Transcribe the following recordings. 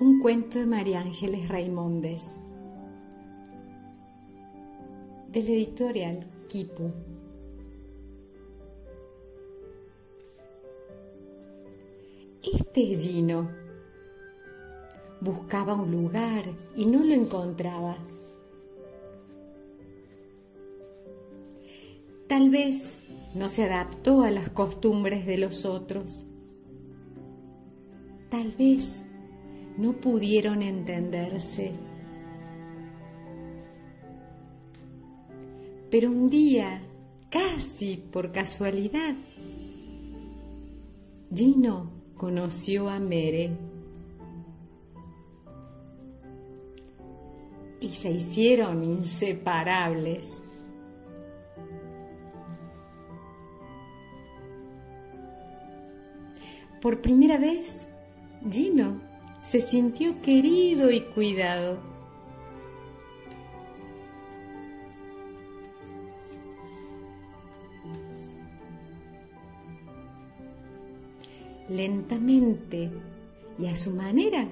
Un cuento de María Ángeles Raimondes. De la editorial Kipu. Este Gino buscaba un lugar y no lo encontraba. Tal vez no se adaptó a las costumbres de los otros. Tal vez no pudieron entenderse. Pero un día, casi por casualidad, Gino conoció a Mere y se hicieron inseparables. Por primera vez, Gino se sintió querido y cuidado. Lentamente y a su manera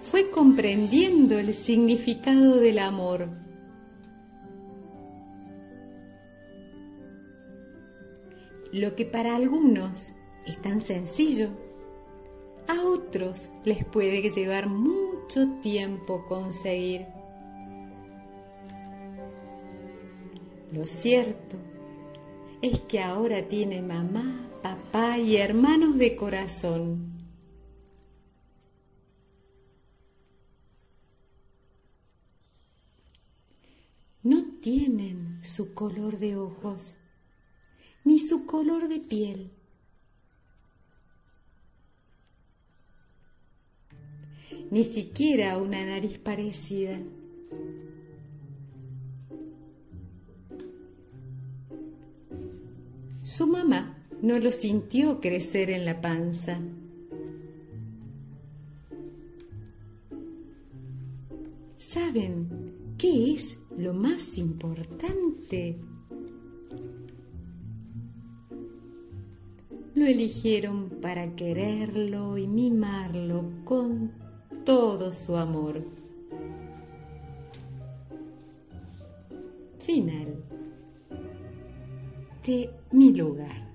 fue comprendiendo el significado del amor. Lo que para algunos es tan sencillo, a otros les puede llevar mucho tiempo conseguir. Lo cierto es que ahora tiene mamá, papá y hermanos de corazón. No tienen su color de ojos, ni su color de piel. Ni siquiera una nariz parecida. Su mamá no lo sintió crecer en la panza. ¿Saben qué es lo más importante? Lo eligieron para quererlo y mimarlo con todo su amor. Final de mi lugar.